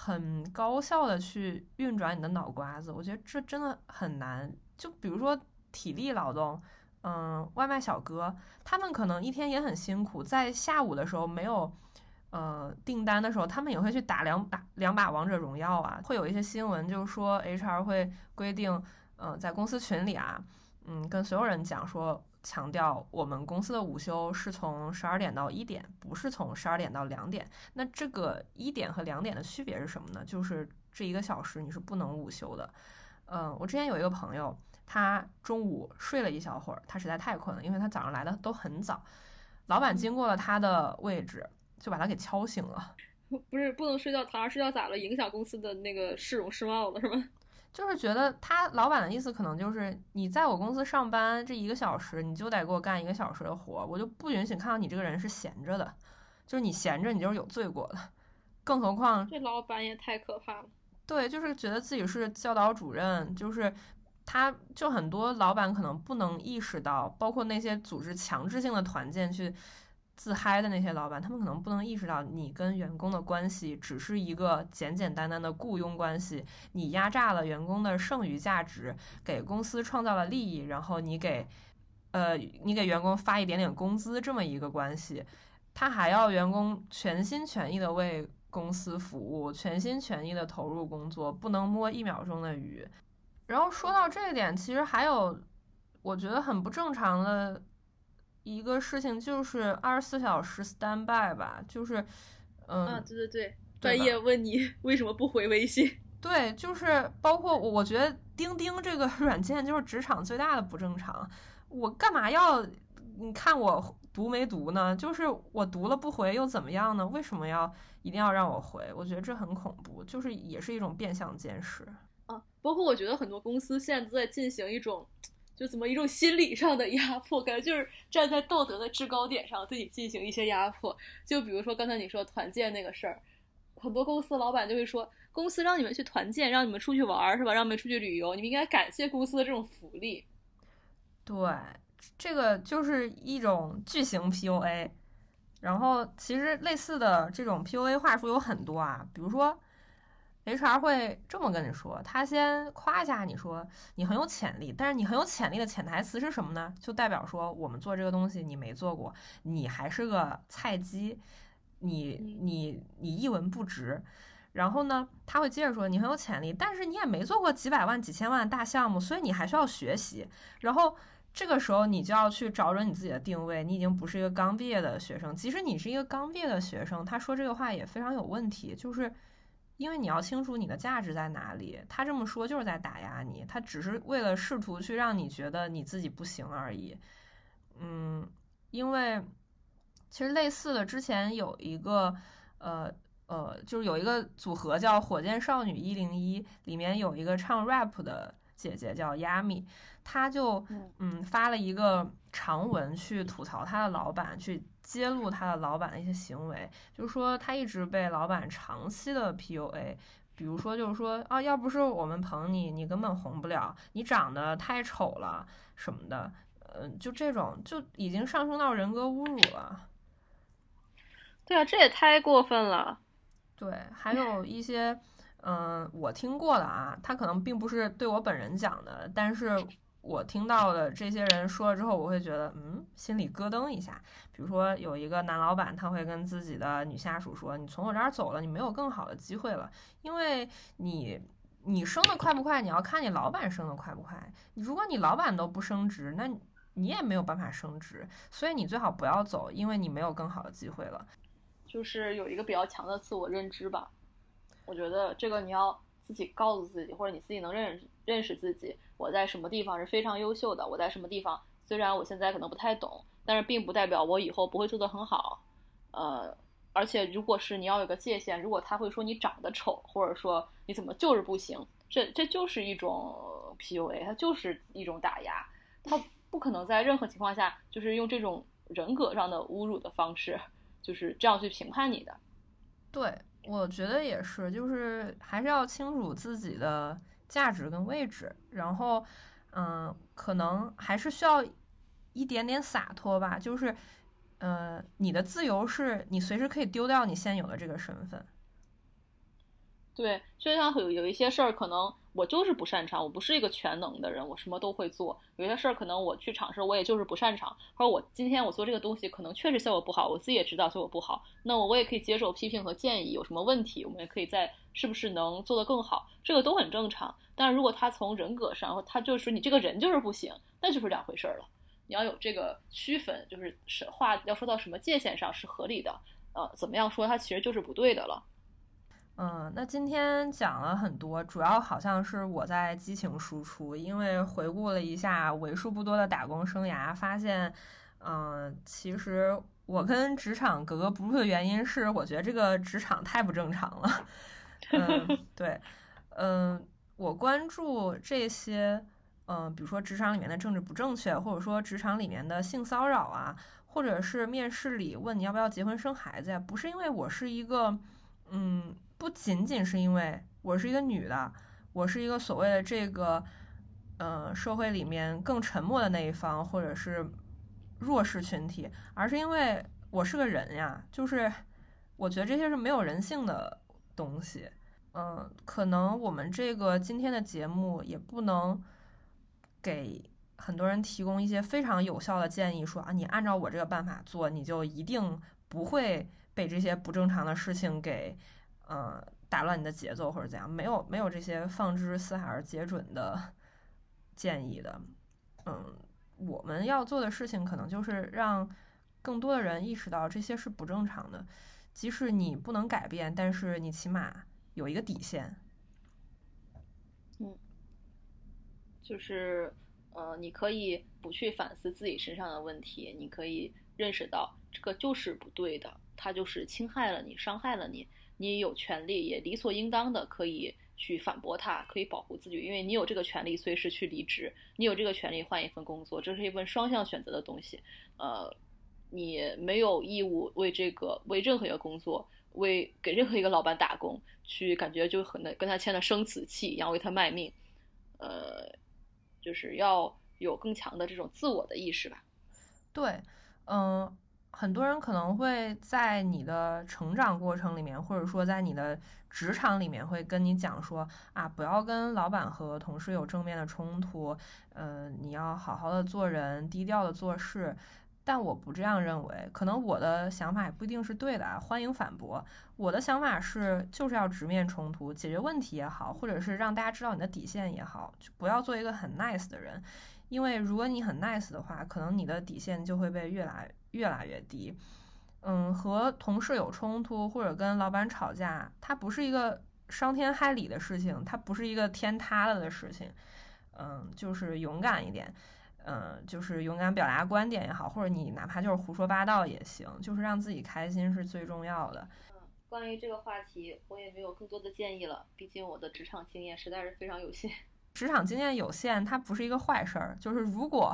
很高效的去运转你的脑瓜子？我觉得这真的很难。就比如说体力劳动，嗯，外卖小哥，他们可能一天也很辛苦，在下午的时候没有。呃，订单的时候，他们也会去打两把两把王者荣耀啊。会有一些新闻，就是说 HR 会规定，呃，在公司群里啊，嗯，跟所有人讲说，强调我们公司的午休是从十二点到一点，不是从十二点到两点。那这个一点和两点的区别是什么呢？就是这一个小时你是不能午休的。嗯，我之前有一个朋友，他中午睡了一小会儿，他实在太困了，因为他早上来的都很早。老板经过了他的位置。就把他给敲醒了，不是不能睡觉，躺着睡觉咋了？影响公司的那个市容市貌了是吗？就是觉得他老板的意思可能就是你在我公司上班这一个小时，你就得给我干一个小时的活，我就不允许看到你这个人是闲着的，就是你闲着你就是有罪过的，更何况这老板也太可怕了。对，就是觉得自己是教导主任，就是他就很多老板可能不能意识到，包括那些组织强制性的团建去。自嗨的那些老板，他们可能不能意识到，你跟员工的关系只是一个简简单单的雇佣关系，你压榨了员工的剩余价值，给公司创造了利益，然后你给，呃，你给员工发一点点工资这么一个关系，他还要员工全心全意的为公司服务，全心全意的投入工作，不能摸一秒钟的鱼。然后说到这一点，其实还有我觉得很不正常的。一个事情就是二十四小时 stand by 吧，就是，嗯，啊，对对对，半夜问你 为什么不回微信？对，就是包括我，我觉得钉钉这个软件就是职场最大的不正常。我干嘛要你看我读没读呢？就是我读了不回又怎么样呢？为什么要一定要让我回？我觉得这很恐怖，就是也是一种变相监视啊。包括我觉得很多公司现在都在进行一种。就怎么一种心理上的压迫，感觉就是站在道德的制高点上对你进行一些压迫。就比如说刚才你说团建那个事儿，很多公司老板就会说，公司让你们去团建，让你们出去玩儿是吧？让你们出去旅游，你们应该感谢公司的这种福利。对，这个就是一种巨型 PUA。然后其实类似的这种 PUA 话术有很多啊，比如说 HR 会这么跟你说，他先夸一下你说你很有潜力，但是你很有潜力的潜台词是什么呢？就代表说我们做这个东西你没做过，你还是个菜鸡，你你你一文不值。然后呢，他会接着说你很有潜力，但是你也没做过几百万几千万的大项目，所以你还需要学习。然后。这个时候你就要去找准你自己的定位，你已经不是一个刚毕业的学生。即使你是一个刚毕业的学生，他说这个话也非常有问题，就是因为你要清楚你的价值在哪里。他这么说就是在打压你，他只是为了试图去让你觉得你自己不行而已。嗯，因为其实类似的，之前有一个呃呃，就是有一个组合叫火箭少女一零一，里面有一个唱 rap 的。姐姐叫 Yami，她就嗯发了一个长文去吐槽她的老板，去揭露他的老板的一些行为，就是说他一直被老板长期的 PUA，比如说就是说啊，要不是我们捧你，你根本红不了，你长得太丑了什么的，嗯，就这种就已经上升到人格侮辱了。对啊，这也太过分了。对，还有一些。嗯，我听过的啊，他可能并不是对我本人讲的，但是我听到的这些人说了之后，我会觉得，嗯，心里咯噔一下。比如说有一个男老板，他会跟自己的女下属说：“你从我这儿走了，你没有更好的机会了，因为你你升的快不快，你要看你老板升的快不快。如果你老板都不升职，那你也没有办法升职，所以你最好不要走，因为你没有更好的机会了。”就是有一个比较强的自我认知吧。我觉得这个你要自己告诉自己，或者你自己能认认识自己，我在什么地方是非常优秀的，我在什么地方虽然我现在可能不太懂，但是并不代表我以后不会做得很好。呃，而且如果是你要有个界限，如果他会说你长得丑，或者说你怎么就是不行，这这就是一种 PUA，它就是一种打压，他不可能在任何情况下就是用这种人格上的侮辱的方式，就是这样去评判你的。对。我觉得也是，就是还是要清楚自己的价值跟位置，然后，嗯，可能还是需要一点点洒脱吧。就是，呃，你的自由是你随时可以丢掉你现有的这个身份。对，就像有有一些事儿可能。我就是不擅长，我不是一个全能的人，我什么都会做。有些事儿可能我去尝试，我也就是不擅长，或者我今天我做这个东西可能确实效果不好，我自己也知道效果不好，那我我也可以接受批评和建议，有什么问题我们也可以在是不是能做得更好，这个都很正常。但是如果他从人格上，他就是你这个人就是不行，那就是两回事儿了。你要有这个区分，就是是话要说到什么界限上是合理的，呃，怎么样说他其实就是不对的了。嗯，那今天讲了很多，主要好像是我在激情输出，因为回顾了一下为数不多的打工生涯，发现，嗯，其实我跟职场格格不入的原因是，我觉得这个职场太不正常了。嗯，对，嗯，我关注这些，嗯，比如说职场里面的政治不正确，或者说职场里面的性骚扰啊，或者是面试里问你要不要结婚生孩子呀，不是因为我是一个，嗯。不仅仅是因为我是一个女的，我是一个所谓的这个，呃，社会里面更沉默的那一方，或者是弱势群体，而是因为我是个人呀。就是我觉得这些是没有人性的东西。嗯，可能我们这个今天的节目也不能给很多人提供一些非常有效的建议，说啊，你按照我这个办法做，你就一定不会被这些不正常的事情给。嗯，打乱你的节奏或者怎样，没有没有这些放之四海而皆准的 建议的。嗯，我们要做的事情可能就是让更多的人意识到这些是不正常的，即使你不能改变，但是你起码有一个底线。嗯，就是呃，你可以不去反思自己身上的问题，你可以认识到这个就是不对的，它就是侵害了你，伤害了你。你有权利，也理所应当的可以去反驳他，可以保护自己，因为你有这个权利随时去离职，你有这个权利换一份工作，这是一份双向选择的东西。呃，你没有义务为这个为任何一个工作，为给任何一个老板打工，去感觉就很跟他签了生死契一样为他卖命。呃，就是要有更强的这种自我的意识吧。对，嗯。很多人可能会在你的成长过程里面，或者说在你的职场里面，会跟你讲说啊，不要跟老板和同事有正面的冲突，嗯，你要好好的做人，低调的做事。但我不这样认为，可能我的想法也不一定是对的啊，欢迎反驳。我的想法是，就是要直面冲突，解决问题也好，或者是让大家知道你的底线也好，就不要做一个很 nice 的人。因为如果你很 nice 的话，可能你的底线就会被越来越来越低。嗯，和同事有冲突或者跟老板吵架，它不是一个伤天害理的事情，它不是一个天塌了的事情。嗯，就是勇敢一点，嗯，就是勇敢表达观点也好，或者你哪怕就是胡说八道也行，就是让自己开心是最重要的。嗯，关于这个话题，我也没有更多的建议了，毕竟我的职场经验实在是非常有限。职场经验有限，它不是一个坏事儿。就是如果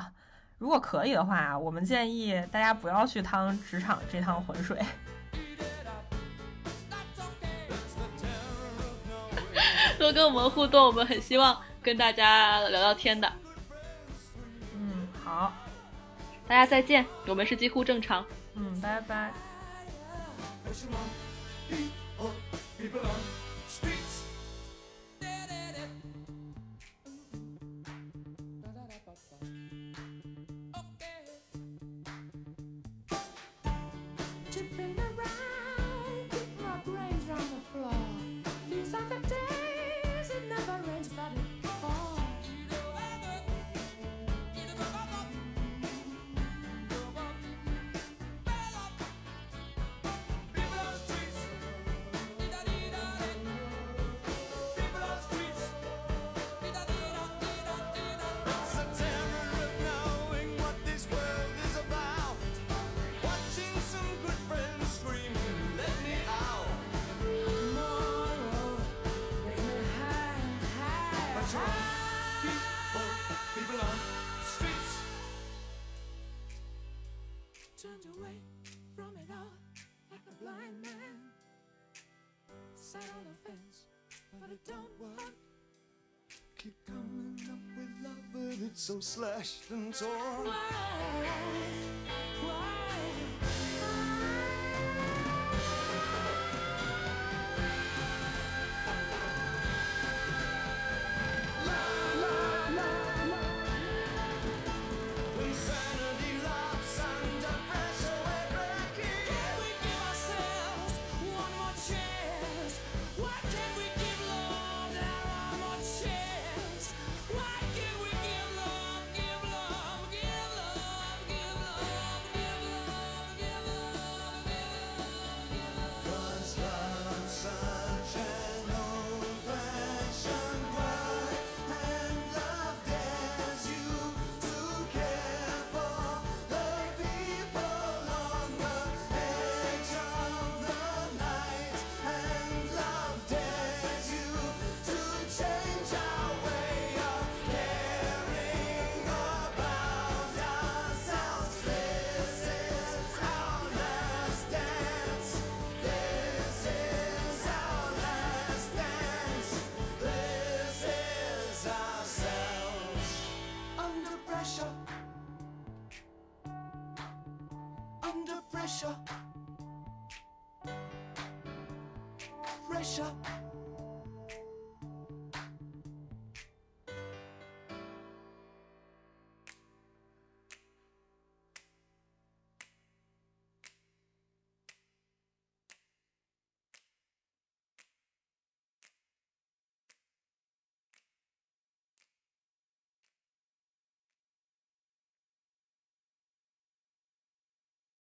如果可以的话，我们建议大家不要去趟职场这趟浑水。多跟我们互动，我们很希望跟大家聊聊天的。嗯，好，大家再见。我们是几乎正常。嗯，拜拜。I don't want. Keep coming up with love, but it's so slashed and torn. Why?